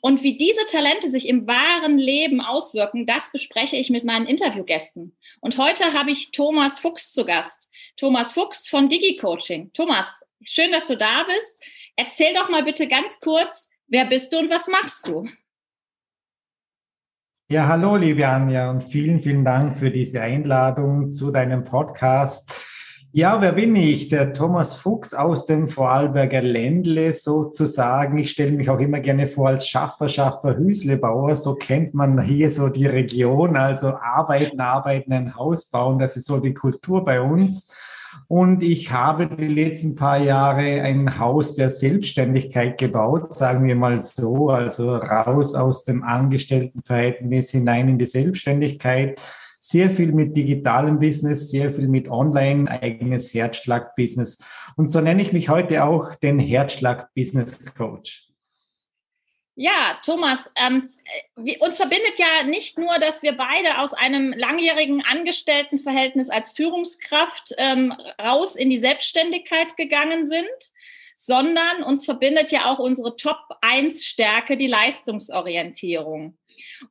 Und wie diese Talente sich im wahren Leben auswirken, das bespreche ich mit meinen Interviewgästen. Und heute habe ich Thomas Fuchs zu Gast. Thomas Fuchs von DigiCoaching. Thomas, schön, dass du da bist. Erzähl doch mal bitte ganz kurz, wer bist du und was machst du? Ja, hallo, liebe Anja, und vielen, vielen Dank für diese Einladung zu deinem Podcast. Ja, wer bin ich? Der Thomas Fuchs aus dem Vorarlberger Ländle sozusagen. Ich stelle mich auch immer gerne vor als Schaffer, Schaffer, Hüslebauer. So kennt man hier so die Region. Also arbeiten, arbeiten, ein Haus bauen. Das ist so die Kultur bei uns. Und ich habe die letzten paar Jahre ein Haus der Selbstständigkeit gebaut, sagen wir mal so. Also raus aus dem Angestelltenverhältnis hinein in die Selbstständigkeit sehr viel mit digitalem Business, sehr viel mit Online, eigenes Herzschlag-Business. Und so nenne ich mich heute auch den Herzschlag-Business-Coach. Ja, Thomas, ähm, uns verbindet ja nicht nur, dass wir beide aus einem langjährigen Angestelltenverhältnis als Führungskraft ähm, raus in die Selbstständigkeit gegangen sind, sondern uns verbindet ja auch unsere Top-1-Stärke, die Leistungsorientierung.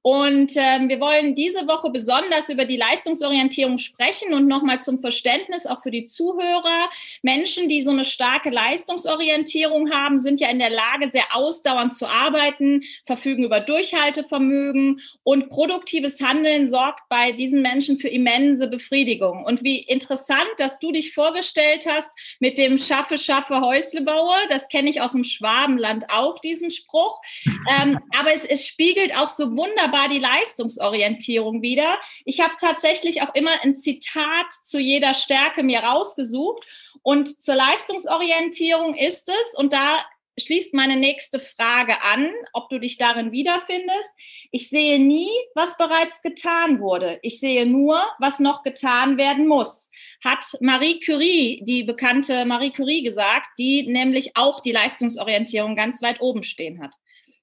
Und ähm, wir wollen diese Woche besonders über die Leistungsorientierung sprechen und nochmal zum Verständnis auch für die Zuhörer. Menschen, die so eine starke Leistungsorientierung haben, sind ja in der Lage, sehr ausdauernd zu arbeiten, verfügen über Durchhaltevermögen und produktives Handeln sorgt bei diesen Menschen für immense Befriedigung. Und wie interessant, dass du dich vorgestellt hast mit dem Schaffe, Schaffe, Häusle baue. Das kenne ich aus dem Schwabenland auch, diesen Spruch. Ähm, aber es, es spiegelt auch so wunderbar die Leistungsorientierung wieder. Ich habe tatsächlich auch immer ein Zitat zu jeder Stärke mir rausgesucht. Und zur Leistungsorientierung ist es, und da schließt meine nächste Frage an, ob du dich darin wiederfindest. Ich sehe nie, was bereits getan wurde. Ich sehe nur, was noch getan werden muss. Hat Marie Curie, die bekannte Marie Curie gesagt, die nämlich auch die Leistungsorientierung ganz weit oben stehen hat.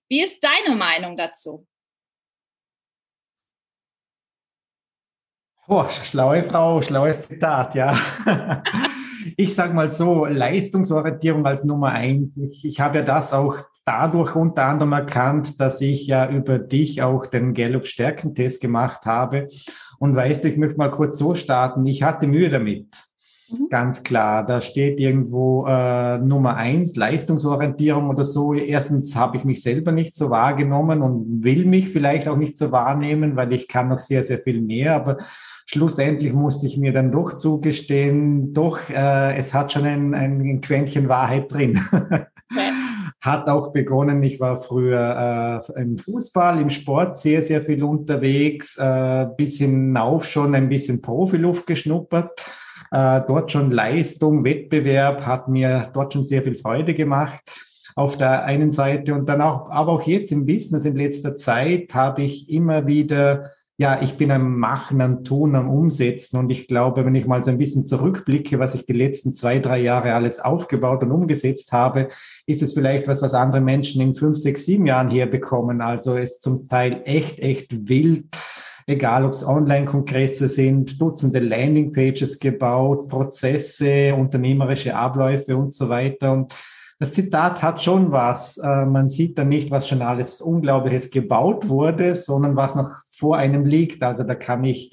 Wie ist deine Meinung dazu? Boah, schlaue Frau, schlaues Zitat, ja. ich sage mal so, Leistungsorientierung als Nummer eins. Ich, ich habe ja das auch dadurch unter anderem erkannt, dass ich ja über dich auch den Gallup-Stärkentest gemacht habe. Und weißt du, ich möchte mal kurz so starten. Ich hatte Mühe damit. Mhm. Ganz klar, da steht irgendwo äh, Nummer eins, Leistungsorientierung oder so. Erstens habe ich mich selber nicht so wahrgenommen und will mich vielleicht auch nicht so wahrnehmen, weil ich kann noch sehr, sehr viel mehr. Aber schlussendlich musste ich mir dann doch zugestehen, doch, äh, es hat schon ein, ein Quäntchen Wahrheit drin. hat auch begonnen, ich war früher äh, im Fußball, im Sport sehr, sehr viel unterwegs, äh, bis hinauf schon ein bisschen Profiluft geschnuppert. Äh, dort schon Leistung, Wettbewerb hat mir dort schon sehr viel Freude gemacht auf der einen Seite. Und dann auch, aber auch jetzt im Business in letzter Zeit habe ich immer wieder ja, ich bin am Machen, am Tun, am Umsetzen. Und ich glaube, wenn ich mal so ein bisschen zurückblicke, was ich die letzten zwei, drei Jahre alles aufgebaut und umgesetzt habe, ist es vielleicht was, was andere Menschen in fünf, sechs, sieben Jahren herbekommen. Also es ist zum Teil echt, echt wild egal ob es Online-Kongresse sind, Dutzende Landingpages gebaut, Prozesse, unternehmerische Abläufe und so weiter. Und das Zitat hat schon was. Äh, man sieht dann nicht, was schon alles Unglaubliches gebaut wurde, sondern was noch vor einem liegt. Also da kann ich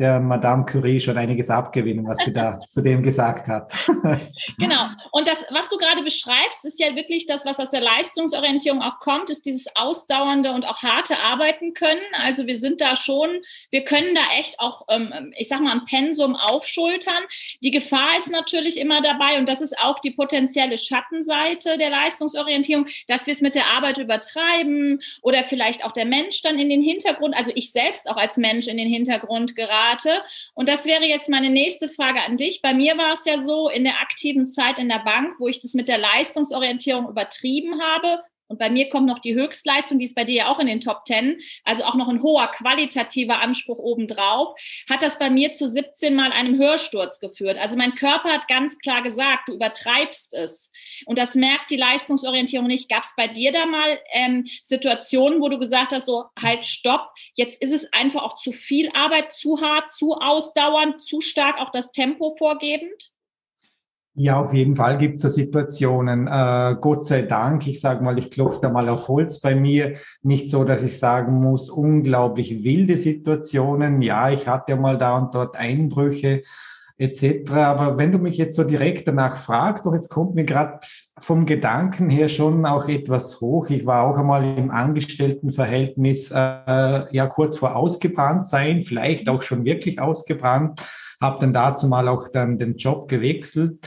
der Madame Curie schon einiges abgewinnen, was sie da zu dem gesagt hat. genau. Und das, was du gerade beschreibst, ist ja wirklich das, was aus der Leistungsorientierung auch kommt, ist dieses ausdauernde und auch harte Arbeiten können. Also wir sind da schon, wir können da echt auch, ähm, ich sag mal, ein Pensum aufschultern. Die Gefahr ist natürlich immer dabei und das ist auch die potenzielle Schattenseite der Leistungsorientierung, dass wir es mit der Arbeit übertreiben oder vielleicht auch der Mensch dann in den Hintergrund, also ich selbst auch als Mensch in den Hintergrund gerate Rate. Und das wäre jetzt meine nächste Frage an dich. Bei mir war es ja so in der aktiven Zeit in der Bank, wo ich das mit der Leistungsorientierung übertrieben habe, und bei mir kommt noch die Höchstleistung, die ist bei dir ja auch in den Top Ten, also auch noch ein hoher qualitativer Anspruch obendrauf, hat das bei mir zu 17 Mal einem Hörsturz geführt. Also mein Körper hat ganz klar gesagt, du übertreibst es. Und das merkt die Leistungsorientierung nicht. Gab es bei dir da mal ähm, Situationen, wo du gesagt hast, so halt, stopp, jetzt ist es einfach auch zu viel Arbeit, zu hart, zu ausdauernd, zu stark auch das Tempo vorgebend? Ja, auf jeden Fall gibt es so Situationen. Äh, Gott sei Dank, ich sage mal, ich klopfe da mal auf Holz bei mir. Nicht so, dass ich sagen muss, unglaublich wilde Situationen. Ja, ich hatte mal da und dort Einbrüche etc. Aber wenn du mich jetzt so direkt danach fragst, doch jetzt kommt mir gerade vom Gedanken her schon auch etwas hoch. Ich war auch einmal im Angestelltenverhältnis äh, ja kurz vor ausgebrannt sein, vielleicht auch schon wirklich ausgebrannt habe dann dazu mal auch dann den Job gewechselt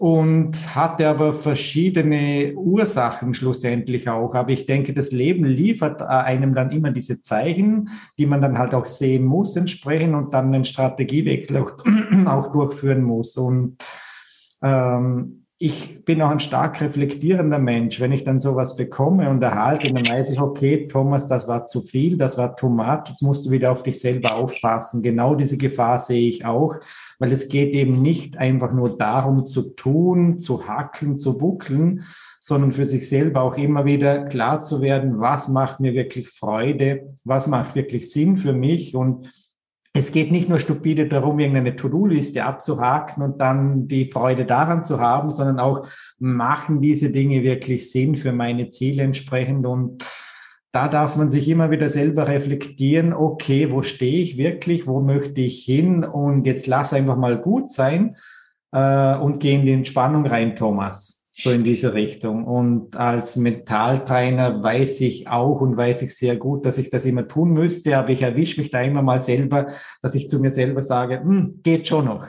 und hatte aber verschiedene Ursachen schlussendlich auch. Aber ich denke, das Leben liefert äh, einem dann immer diese Zeichen, die man dann halt auch sehen muss entsprechend und dann einen Strategiewechsel auch, auch durchführen muss. Und ähm, ich bin auch ein stark reflektierender Mensch. Wenn ich dann sowas bekomme und erhalte, dann weiß ich, okay, Thomas, das war zu viel, das war too much, jetzt musst du wieder auf dich selber aufpassen. Genau diese Gefahr sehe ich auch, weil es geht eben nicht einfach nur darum zu tun, zu hackeln, zu buckeln, sondern für sich selber auch immer wieder klar zu werden, was macht mir wirklich Freude, was macht wirklich Sinn für mich. Und es geht nicht nur stupide darum, irgendeine To-Do-Liste abzuhaken und dann die Freude daran zu haben, sondern auch machen diese Dinge wirklich Sinn für meine Ziele entsprechend? Und da darf man sich immer wieder selber reflektieren, okay, wo stehe ich wirklich, wo möchte ich hin und jetzt lass einfach mal gut sein äh, und geh in die Entspannung rein, Thomas so in diese Richtung. Und als Mentaltrainer weiß ich auch und weiß ich sehr gut, dass ich das immer tun müsste, aber ich erwische mich da immer mal selber, dass ich zu mir selber sage, hm, geht schon noch.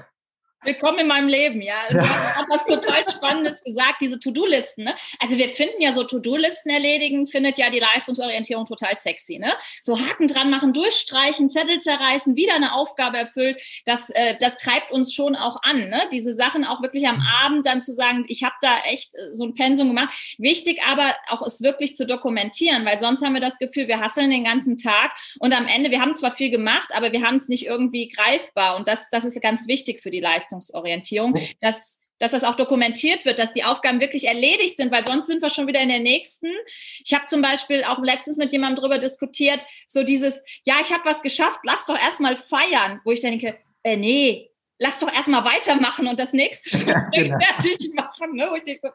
Willkommen in meinem Leben, ja. Du hast was total Spannendes gesagt, diese To-Do-Listen. Ne? Also wir finden ja so To-Do-Listen erledigen, findet ja die Leistungsorientierung total sexy. Ne? So Haken dran machen, durchstreichen, Zettel zerreißen, wieder eine Aufgabe erfüllt. Das, äh, das treibt uns schon auch an. Ne? Diese Sachen auch wirklich am Abend dann zu sagen, ich habe da echt äh, so ein Pensum gemacht. Wichtig aber auch es wirklich zu dokumentieren, weil sonst haben wir das Gefühl, wir hasseln den ganzen Tag und am Ende, wir haben zwar viel gemacht, aber wir haben es nicht irgendwie greifbar. Und das, das ist ganz wichtig für die Leistung. Leistungsorientierung, dass dass das auch dokumentiert wird, dass die Aufgaben wirklich erledigt sind, weil sonst sind wir schon wieder in der nächsten. Ich habe zum Beispiel auch letztens mit jemandem drüber diskutiert, so dieses, ja, ich habe was geschafft, lass doch erstmal feiern, wo ich denke, äh, nee, lass doch erstmal weitermachen und das nächste genau. fertig machen. Ne? Denke,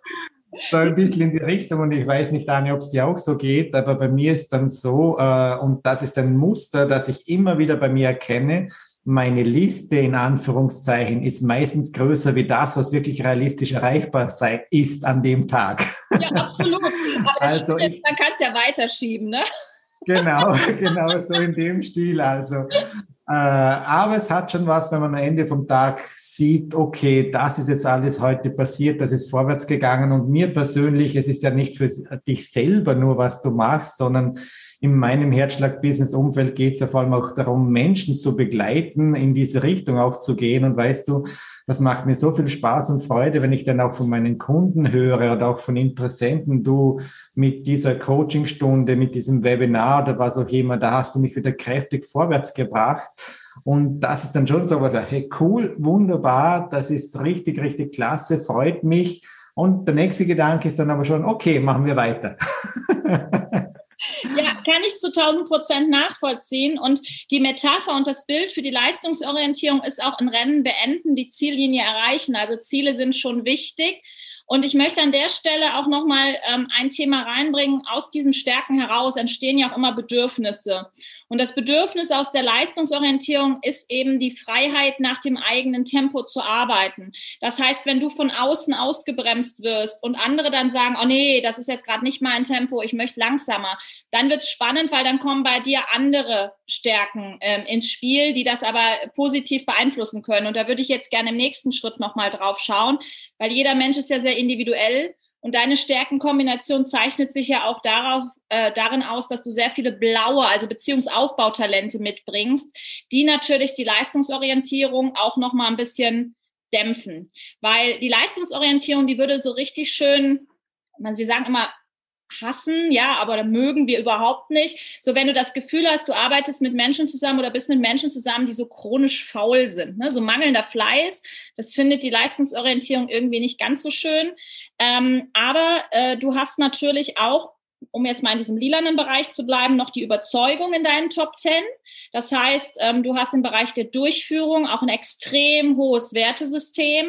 so ein bisschen in die Richtung und ich weiß nicht, Anne, ob es dir auch so geht, aber bei mir ist dann so, äh, und das ist ein Muster, das ich immer wieder bei mir erkenne, meine Liste in Anführungszeichen ist meistens größer wie das, was wirklich realistisch erreichbar sei, ist an dem Tag. Ja, absolut. Also ich, man kann es ja weiterschieben, ne? Genau, genau so in dem Stil. Also, aber es hat schon was, wenn man am Ende vom Tag sieht, okay, das ist jetzt alles heute passiert, das ist vorwärts gegangen und mir persönlich, es ist ja nicht für dich selber nur, was du machst, sondern in meinem Herzschlag-Business-Umfeld geht es ja vor allem auch darum, Menschen zu begleiten, in diese Richtung auch zu gehen. Und weißt du, das macht mir so viel Spaß und Freude, wenn ich dann auch von meinen Kunden höre oder auch von Interessenten, du mit dieser Coachingstunde, mit diesem Webinar oder was auch immer, da hast du mich wieder kräftig vorwärts gebracht. Und das ist dann schon so was, hey, cool, wunderbar, das ist richtig, richtig klasse, freut mich. Und der nächste Gedanke ist dann aber schon, okay, machen wir weiter. Kann ich zu 1000 Prozent nachvollziehen. Und die Metapher und das Bild für die Leistungsorientierung ist auch ein Rennen beenden, die Ziellinie erreichen. Also Ziele sind schon wichtig. Und ich möchte an der Stelle auch nochmal ähm, ein Thema reinbringen. Aus diesen Stärken heraus entstehen ja auch immer Bedürfnisse. Und das Bedürfnis aus der Leistungsorientierung ist eben die Freiheit, nach dem eigenen Tempo zu arbeiten. Das heißt, wenn du von außen ausgebremst wirst und andere dann sagen, oh nee, das ist jetzt gerade nicht mein Tempo, ich möchte langsamer, dann wird es spannend, weil dann kommen bei dir andere Stärken ähm, ins Spiel, die das aber positiv beeinflussen können. Und da würde ich jetzt gerne im nächsten Schritt nochmal drauf schauen, weil jeder Mensch ist ja sehr individuell. Und deine Stärkenkombination zeichnet sich ja auch daraus, äh, darin aus, dass du sehr viele blaue, also Beziehungsaufbautalente mitbringst, die natürlich die Leistungsorientierung auch noch mal ein bisschen dämpfen. Weil die Leistungsorientierung, die würde so richtig schön, wir sagen immer, hassen, ja, aber mögen wir überhaupt nicht. So, wenn du das Gefühl hast, du arbeitest mit Menschen zusammen oder bist mit Menschen zusammen, die so chronisch faul sind, ne? so mangelnder Fleiß, das findet die Leistungsorientierung irgendwie nicht ganz so schön. Ähm, aber äh, du hast natürlich auch um jetzt mal in diesem lilanen Bereich zu bleiben, noch die Überzeugung in deinen Top 10. Das heißt, ähm, du hast im Bereich der Durchführung auch ein extrem hohes Wertesystem.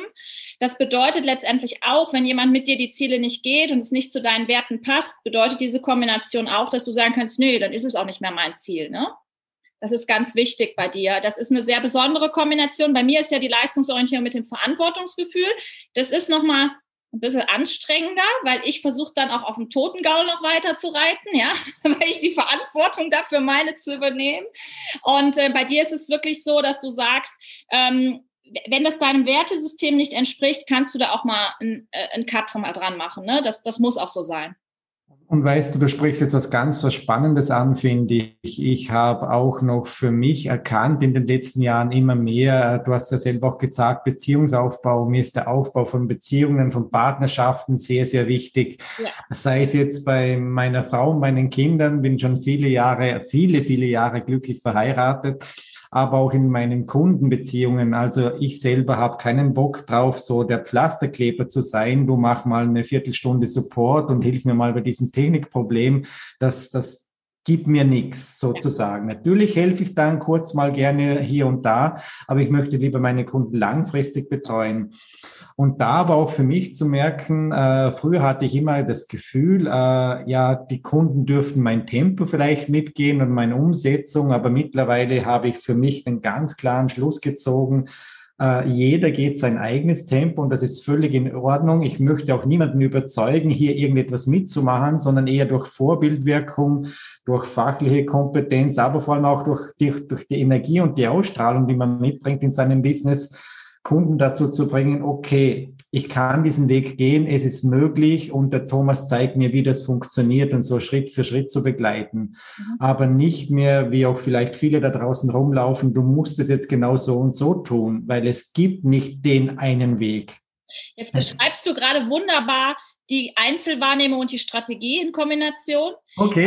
Das bedeutet letztendlich auch, wenn jemand mit dir die Ziele nicht geht und es nicht zu deinen Werten passt, bedeutet diese Kombination auch, dass du sagen kannst, nee, dann ist es auch nicht mehr mein Ziel. Ne? Das ist ganz wichtig bei dir. Das ist eine sehr besondere Kombination. Bei mir ist ja die Leistungsorientierung mit dem Verantwortungsgefühl. Das ist nochmal ein bisschen anstrengender, weil ich versuche dann auch auf dem Totengaul noch weiter zu reiten, ja, weil ich die Verantwortung dafür meine zu übernehmen. Und äh, bei dir ist es wirklich so, dass du sagst, ähm, wenn das deinem Wertesystem nicht entspricht, kannst du da auch mal einen, äh, Cut dran machen. Ne? Das, das muss auch so sein. Und weißt du, du sprichst jetzt was ganz was Spannendes an, finde ich. Ich habe auch noch für mich erkannt in den letzten Jahren immer mehr, du hast ja selber auch gesagt, Beziehungsaufbau, mir ist der Aufbau von Beziehungen, von Partnerschaften sehr, sehr wichtig. Ja. Sei es jetzt bei meiner Frau und meinen Kindern, bin schon viele Jahre, viele, viele Jahre glücklich verheiratet aber auch in meinen Kundenbeziehungen. Also ich selber habe keinen Bock drauf, so der Pflasterkleber zu sein. Du mach mal eine Viertelstunde Support und hilf mir mal bei diesem Technikproblem. Das, das gib mir nichts sozusagen. Natürlich helfe ich dann kurz mal gerne hier und da, aber ich möchte lieber meine Kunden langfristig betreuen. Und da aber auch für mich zu merken, äh, früher hatte ich immer das Gefühl, äh, ja, die Kunden dürften mein Tempo vielleicht mitgehen und meine Umsetzung, aber mittlerweile habe ich für mich einen ganz klaren Schluss gezogen, äh, jeder geht sein eigenes Tempo und das ist völlig in Ordnung. Ich möchte auch niemanden überzeugen, hier irgendetwas mitzumachen, sondern eher durch Vorbildwirkung, durch fachliche Kompetenz, aber vor allem auch durch die, durch die Energie und die Ausstrahlung, die man mitbringt in seinem Business, Kunden dazu zu bringen, okay, ich kann diesen Weg gehen, es ist möglich und der Thomas zeigt mir, wie das funktioniert und so Schritt für Schritt zu begleiten. Mhm. Aber nicht mehr, wie auch vielleicht viele da draußen rumlaufen, du musst es jetzt genau so und so tun, weil es gibt nicht den einen Weg. Jetzt beschreibst du gerade wunderbar die Einzelwahrnehmung und die Strategie in Kombination. Okay.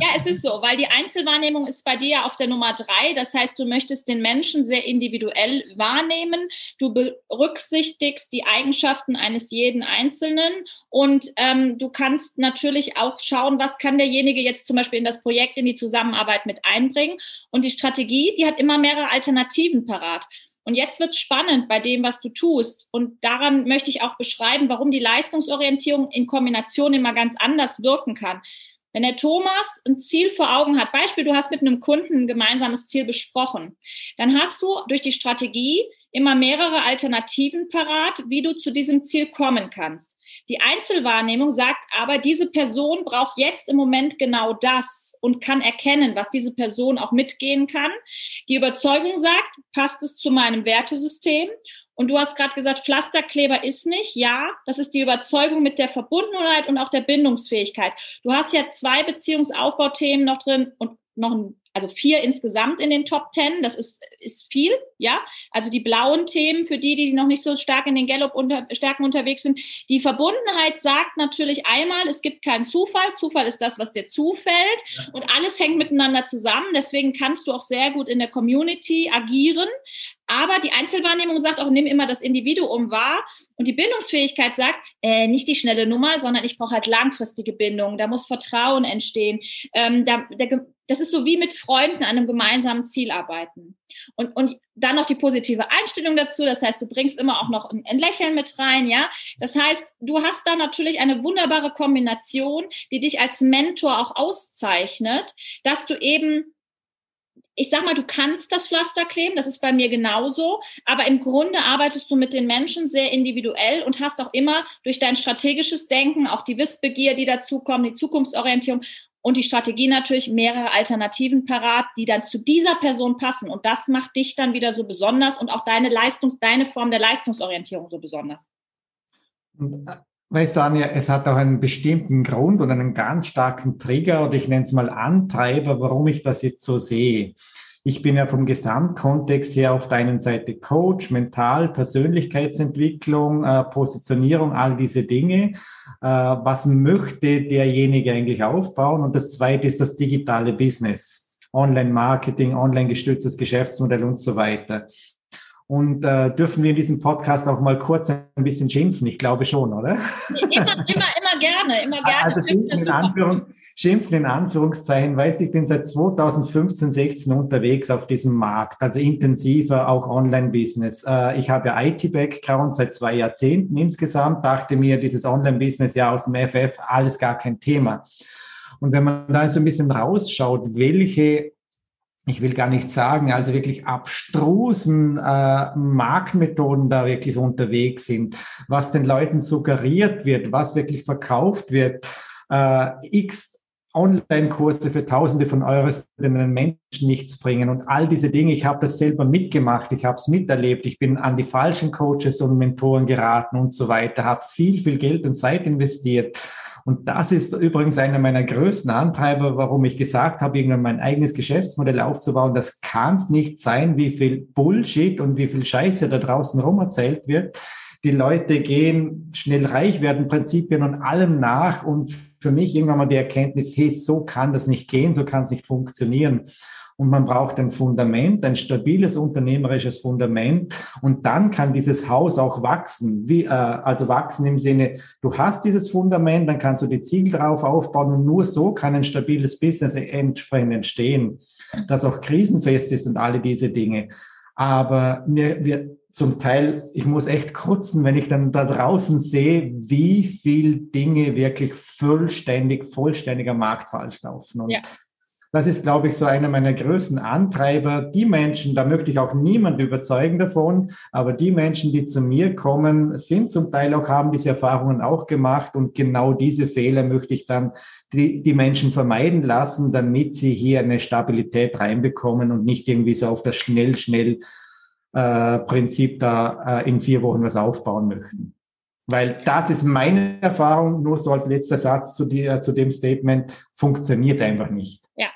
ja, es ist so, weil die Einzelwahrnehmung ist bei dir auf der Nummer drei. Das heißt, du möchtest den Menschen sehr individuell wahrnehmen. Du berücksichtigst die Eigenschaften eines jeden Einzelnen und ähm, du kannst natürlich auch schauen, was kann derjenige jetzt zum Beispiel in das Projekt, in die Zusammenarbeit mit einbringen. Und die Strategie, die hat immer mehrere Alternativen parat. Und jetzt wird es spannend bei dem, was du tust. Und daran möchte ich auch beschreiben, warum die Leistungsorientierung in Kombination immer ganz anders wirken kann. Wenn der Thomas ein Ziel vor Augen hat, Beispiel, du hast mit einem Kunden ein gemeinsames Ziel besprochen, dann hast du durch die Strategie immer mehrere Alternativen parat, wie du zu diesem Ziel kommen kannst. Die Einzelwahrnehmung sagt aber, diese Person braucht jetzt im Moment genau das und kann erkennen, was diese Person auch mitgehen kann. Die Überzeugung sagt, passt es zu meinem Wertesystem? Und du hast gerade gesagt, Pflasterkleber ist nicht. Ja, das ist die Überzeugung mit der Verbundenheit und auch der Bindungsfähigkeit. Du hast ja zwei Beziehungsaufbauthemen noch drin und noch ein also vier insgesamt in den Top Ten. Das ist, ist viel, ja. Also die blauen Themen für die, die noch nicht so stark in den Gallup-Stärken unterwegs sind. Die Verbundenheit sagt natürlich einmal, es gibt keinen Zufall. Zufall ist das, was dir zufällt. Und alles hängt miteinander zusammen. Deswegen kannst du auch sehr gut in der Community agieren. Aber die Einzelwahrnehmung sagt auch, nimm immer das Individuum wahr. Und die Bindungsfähigkeit sagt, äh, nicht die schnelle Nummer, sondern ich brauche halt langfristige Bindung. Da muss Vertrauen entstehen. Ähm, da, der, das ist so wie mit Freunden an einem gemeinsamen Ziel arbeiten. Und, und dann noch die positive Einstellung dazu. Das heißt, du bringst immer auch noch ein, ein Lächeln mit rein, ja. Das heißt, du hast da natürlich eine wunderbare Kombination, die dich als Mentor auch auszeichnet, dass du eben ich sag mal, du kannst das Pflaster kleben, das ist bei mir genauso, aber im Grunde arbeitest du mit den Menschen sehr individuell und hast auch immer durch dein strategisches Denken, auch die Wissbegier, die dazukommen, die Zukunftsorientierung und die Strategie natürlich mehrere Alternativen parat, die dann zu dieser Person passen. Und das macht dich dann wieder so besonders und auch deine Leistung, deine Form der Leistungsorientierung so besonders. Weißt du, Anja, es hat auch einen bestimmten Grund und einen ganz starken Trigger oder ich nenne es mal Antreiber, warum ich das jetzt so sehe. Ich bin ja vom Gesamtkontext her auf der einen Seite Coach, Mental, Persönlichkeitsentwicklung, äh, Positionierung, all diese Dinge. Äh, was möchte derjenige eigentlich aufbauen? Und das zweite ist das digitale Business. Online-Marketing, online gestütztes Geschäftsmodell und so weiter. Und äh, dürfen wir in diesem Podcast auch mal kurz ein bisschen schimpfen? Ich glaube schon, oder? Immer, immer, immer gerne, immer gerne. Also schimpfen in, Anführung, schimpfen in Anführungszeichen, weiß ich bin seit 2015, 16 unterwegs auf diesem Markt, also intensiver auch Online-Business. Äh, ich habe ja IT-Background seit zwei Jahrzehnten insgesamt, dachte mir, dieses Online-Business ja aus dem FF, alles gar kein Thema. Und wenn man da so ein bisschen rausschaut, welche ich will gar nicht sagen, also wirklich abstrusen äh, Marktmethoden da wirklich unterwegs sind, was den Leuten suggeriert wird, was wirklich verkauft wird, äh, x Online-Kurse für Tausende von Euros, die den Menschen nichts bringen und all diese Dinge. Ich habe das selber mitgemacht, ich habe es miterlebt, ich bin an die falschen Coaches und Mentoren geraten und so weiter, habe viel, viel Geld und Zeit investiert und das ist übrigens einer meiner größten Antreiber, warum ich gesagt habe, irgendwann mein eigenes Geschäftsmodell aufzubauen. Das kann es nicht sein, wie viel Bullshit und wie viel Scheiße da draußen rum erzählt wird. Die Leute gehen schnell reich werden Prinzipien und allem nach. Und für mich irgendwann mal die Erkenntnis, hey, so kann das nicht gehen, so kann es nicht funktionieren und man braucht ein Fundament, ein stabiles unternehmerisches Fundament und dann kann dieses Haus auch wachsen. Wie, äh, also wachsen im Sinne, du hast dieses Fundament, dann kannst du die Ziegel drauf aufbauen und nur so kann ein stabiles Business entsprechend entstehen, das auch krisenfest ist und alle diese Dinge. Aber mir wird zum Teil, ich muss echt kurzen, wenn ich dann da draußen sehe, wie viel Dinge wirklich vollständig, vollständiger Markt falsch laufen. Und ja. Das ist, glaube ich, so einer meiner größten Antreiber. Die Menschen, da möchte ich auch niemand überzeugen davon, aber die Menschen, die zu mir kommen, sind zum Teil auch, haben diese Erfahrungen auch gemacht und genau diese Fehler möchte ich dann die, die Menschen vermeiden lassen, damit sie hier eine Stabilität reinbekommen und nicht irgendwie so auf das schnell, schnell äh, Prinzip da äh, in vier Wochen was aufbauen möchten. Weil das ist meine Erfahrung, nur so als letzter Satz zu, dir, zu dem Statement, funktioniert einfach nicht. Ja,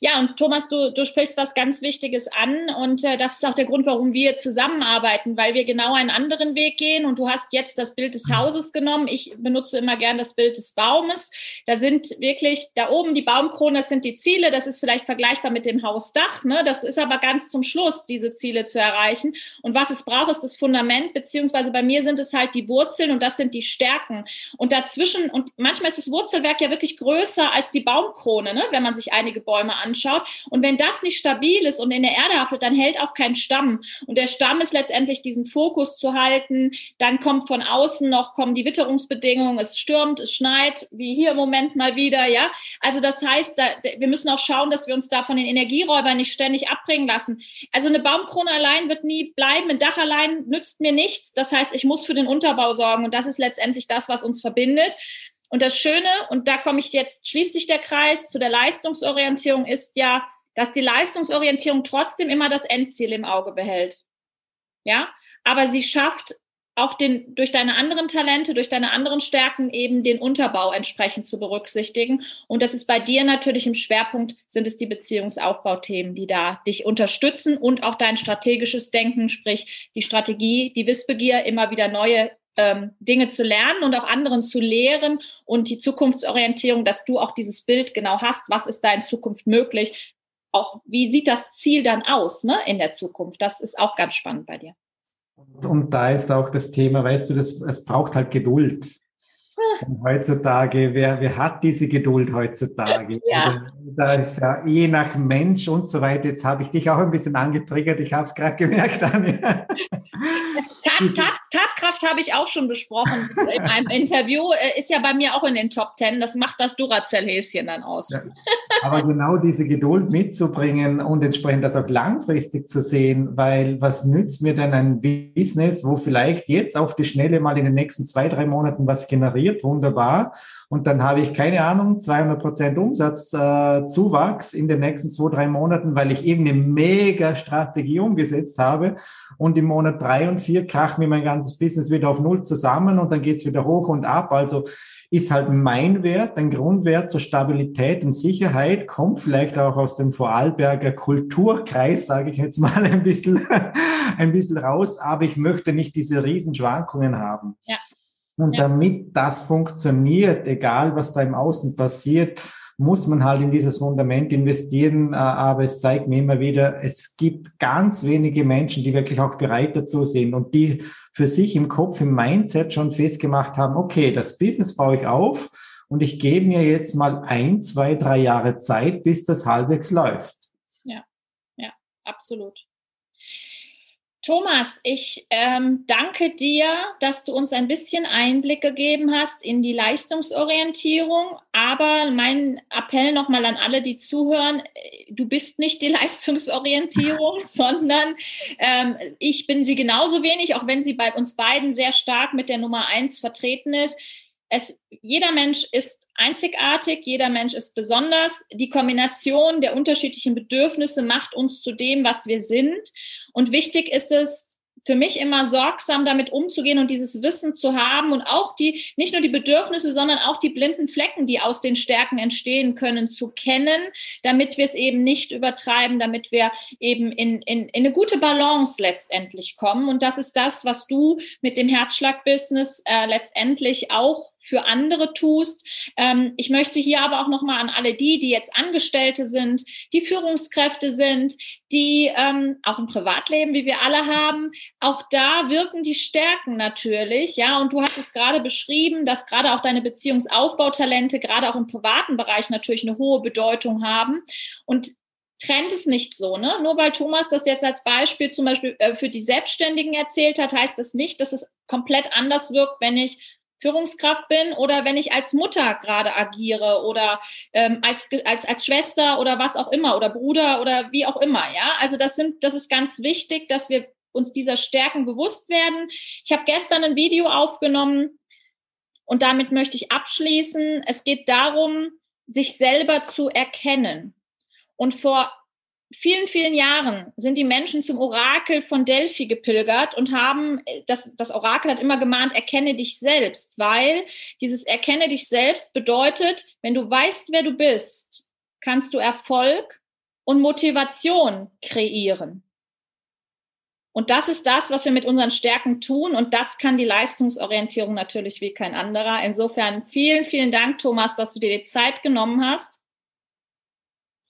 ja, und Thomas, du, du sprichst was ganz Wichtiges an und äh, das ist auch der Grund, warum wir zusammenarbeiten, weil wir genau einen anderen Weg gehen und du hast jetzt das Bild des mhm. Hauses genommen. Ich benutze immer gern das Bild des Baumes. Da sind wirklich, da oben die Baumkrone, das sind die Ziele, das ist vielleicht vergleichbar mit dem Hausdach, ne? das ist aber ganz zum Schluss, diese Ziele zu erreichen. Und was es braucht, ist das Fundament, beziehungsweise bei mir sind es halt die Wurzeln und das sind die Stärken. Und dazwischen, und manchmal ist das Wurzelwerk ja wirklich größer als die Baumkrone, ne? wenn man sich einige Bäume Bäume anschaut. Und wenn das nicht stabil ist und in der Erde haftet, dann hält auch kein Stamm. Und der Stamm ist letztendlich diesen Fokus zu halten. Dann kommt von außen noch, kommen die Witterungsbedingungen. Es stürmt, es schneit, wie hier im Moment mal wieder, ja. Also das heißt, da, wir müssen auch schauen, dass wir uns da von den Energieräubern nicht ständig abbringen lassen. Also eine Baumkrone allein wird nie bleiben. Ein Dach allein nützt mir nichts. Das heißt, ich muss für den Unterbau sorgen. Und das ist letztendlich das, was uns verbindet. Und das Schöne, und da komme ich jetzt, schließt sich der Kreis zu der Leistungsorientierung, ist ja, dass die Leistungsorientierung trotzdem immer das Endziel im Auge behält. Ja, aber sie schafft auch den, durch deine anderen Talente, durch deine anderen Stärken eben den Unterbau entsprechend zu berücksichtigen. Und das ist bei dir natürlich im Schwerpunkt, sind es die Beziehungsaufbauthemen, die da dich unterstützen und auch dein strategisches Denken, sprich die Strategie, die Wissbegier, immer wieder neue ähm, Dinge zu lernen und auch anderen zu lehren und die Zukunftsorientierung, dass du auch dieses Bild genau hast, was ist da in Zukunft möglich, auch, wie sieht das Ziel dann aus ne, in der Zukunft? Das ist auch ganz spannend bei dir. Und, da ist auch das Thema, weißt du, das, es braucht halt Geduld. Und heutzutage, wer, wer hat diese Geduld heutzutage? Ja. Da ist ja je nach Mensch und so weiter. Jetzt habe ich dich auch ein bisschen angetriggert. Ich habe es gerade gemerkt, Anja. Tat, Tat, Tatkraft habe ich auch schon besprochen in einem Interview. Äh, ist ja bei mir auch in den Top Ten. Das macht das Duracell-Häschen dann aus. Ja, aber genau diese Geduld mitzubringen und entsprechend das auch langfristig zu sehen, weil was nützt mir denn ein Business, wo vielleicht jetzt auf die Schnelle mal in den nächsten zwei, drei Monaten was generiert, wunderbar. Und dann habe ich keine Ahnung, 200 Prozent Umsatzzuwachs äh, in den nächsten zwei, drei Monaten, weil ich eben eine mega Strategie umgesetzt habe. Und im Monat drei und vier kracht mir mein ganzes Business wieder auf Null zusammen und dann geht's wieder hoch und ab. Also ist halt mein Wert, ein Grundwert zur Stabilität und Sicherheit, kommt vielleicht auch aus dem Vorarlberger Kulturkreis, sage ich jetzt mal ein bisschen, ein bisschen raus, aber ich möchte nicht diese Riesenschwankungen haben. Ja. Und ja. damit das funktioniert, egal was da im Außen passiert, muss man halt in dieses Fundament investieren. Äh, aber es zeigt mir immer wieder, es gibt ganz wenige Menschen, die wirklich auch bereit dazu sind und die für sich im Kopf, im Mindset schon festgemacht haben, okay, das Business baue ich auf und ich gebe mir jetzt mal ein, zwei, drei Jahre Zeit, bis das halbwegs läuft. Ja, ja, absolut. Thomas, ich ähm, danke dir, dass du uns ein bisschen Einblick gegeben hast in die Leistungsorientierung. Aber mein Appell nochmal an alle, die zuhören, äh, du bist nicht die Leistungsorientierung, sondern ähm, ich bin sie genauso wenig, auch wenn sie bei uns beiden sehr stark mit der Nummer eins vertreten ist es, jeder Mensch ist einzigartig, jeder Mensch ist besonders. Die Kombination der unterschiedlichen Bedürfnisse macht uns zu dem, was wir sind. Und wichtig ist es, für mich immer sorgsam damit umzugehen und dieses Wissen zu haben und auch die, nicht nur die Bedürfnisse, sondern auch die blinden Flecken, die aus den Stärken entstehen können, zu kennen, damit wir es eben nicht übertreiben, damit wir eben in, in, in eine gute Balance letztendlich kommen. Und das ist das, was du mit dem Herzschlag-Business äh, letztendlich auch für andere tust. Ähm, ich möchte hier aber auch nochmal an alle die, die jetzt Angestellte sind, die Führungskräfte sind, die ähm, auch im Privatleben, wie wir alle haben, auch da wirken die Stärken natürlich, ja. Und du hast es gerade beschrieben, dass gerade auch deine Beziehungsaufbautalente gerade auch im privaten Bereich natürlich eine hohe Bedeutung haben. Und trennt es nicht so, ne? Nur weil Thomas das jetzt als Beispiel zum Beispiel äh, für die Selbstständigen erzählt hat, heißt das nicht, dass es komplett anders wirkt, wenn ich Führungskraft bin oder wenn ich als Mutter gerade agiere oder ähm, als, als, als Schwester oder was auch immer oder Bruder oder wie auch immer. Ja, also das sind, das ist ganz wichtig, dass wir uns dieser Stärken bewusst werden. Ich habe gestern ein Video aufgenommen und damit möchte ich abschließen. Es geht darum, sich selber zu erkennen. Und vor vielen, vielen Jahren sind die Menschen zum Orakel von Delphi gepilgert und haben, das, das Orakel hat immer gemahnt, erkenne dich selbst, weil dieses erkenne dich selbst bedeutet, wenn du weißt, wer du bist, kannst du Erfolg und Motivation kreieren. Und das ist das, was wir mit unseren Stärken tun. Und das kann die Leistungsorientierung natürlich wie kein anderer. Insofern vielen, vielen Dank, Thomas, dass du dir die Zeit genommen hast.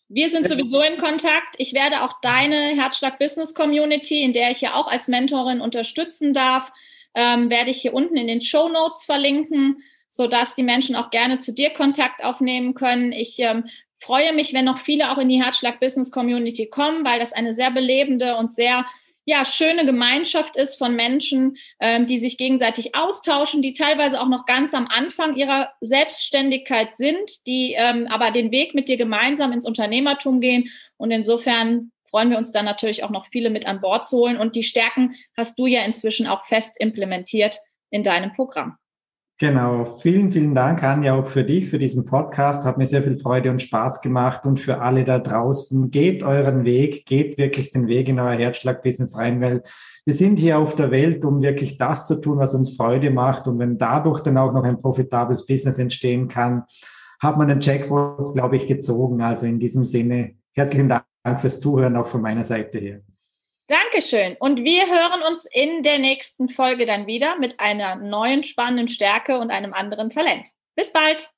Wir sind sowieso in Kontakt. Ich werde auch deine Herzschlag Business Community, in der ich ja auch als Mentorin unterstützen darf, ähm, werde ich hier unten in den Show Notes verlinken, so dass die Menschen auch gerne zu dir Kontakt aufnehmen können. Ich ähm, freue mich, wenn noch viele auch in die Herzschlag Business Community kommen, weil das eine sehr belebende und sehr ja, schöne Gemeinschaft ist von Menschen, ähm, die sich gegenseitig austauschen, die teilweise auch noch ganz am Anfang ihrer Selbstständigkeit sind, die ähm, aber den Weg mit dir gemeinsam ins Unternehmertum gehen. Und insofern freuen wir uns dann natürlich auch noch viele mit an Bord zu holen. Und die Stärken hast du ja inzwischen auch fest implementiert in deinem Programm. Genau, vielen, vielen Dank, Anja, auch für dich, für diesen Podcast. Hat mir sehr viel Freude und Spaß gemacht. Und für alle da draußen, geht euren Weg, geht wirklich den Weg in euer Herzschlag-Business rein, weil wir sind hier auf der Welt, um wirklich das zu tun, was uns Freude macht. Und wenn dadurch dann auch noch ein profitables Business entstehen kann, hat man den Jackpot, glaube ich, gezogen. Also in diesem Sinne, herzlichen Dank fürs Zuhören auch von meiner Seite her. Dankeschön. Und wir hören uns in der nächsten Folge dann wieder mit einer neuen spannenden Stärke und einem anderen Talent. Bis bald.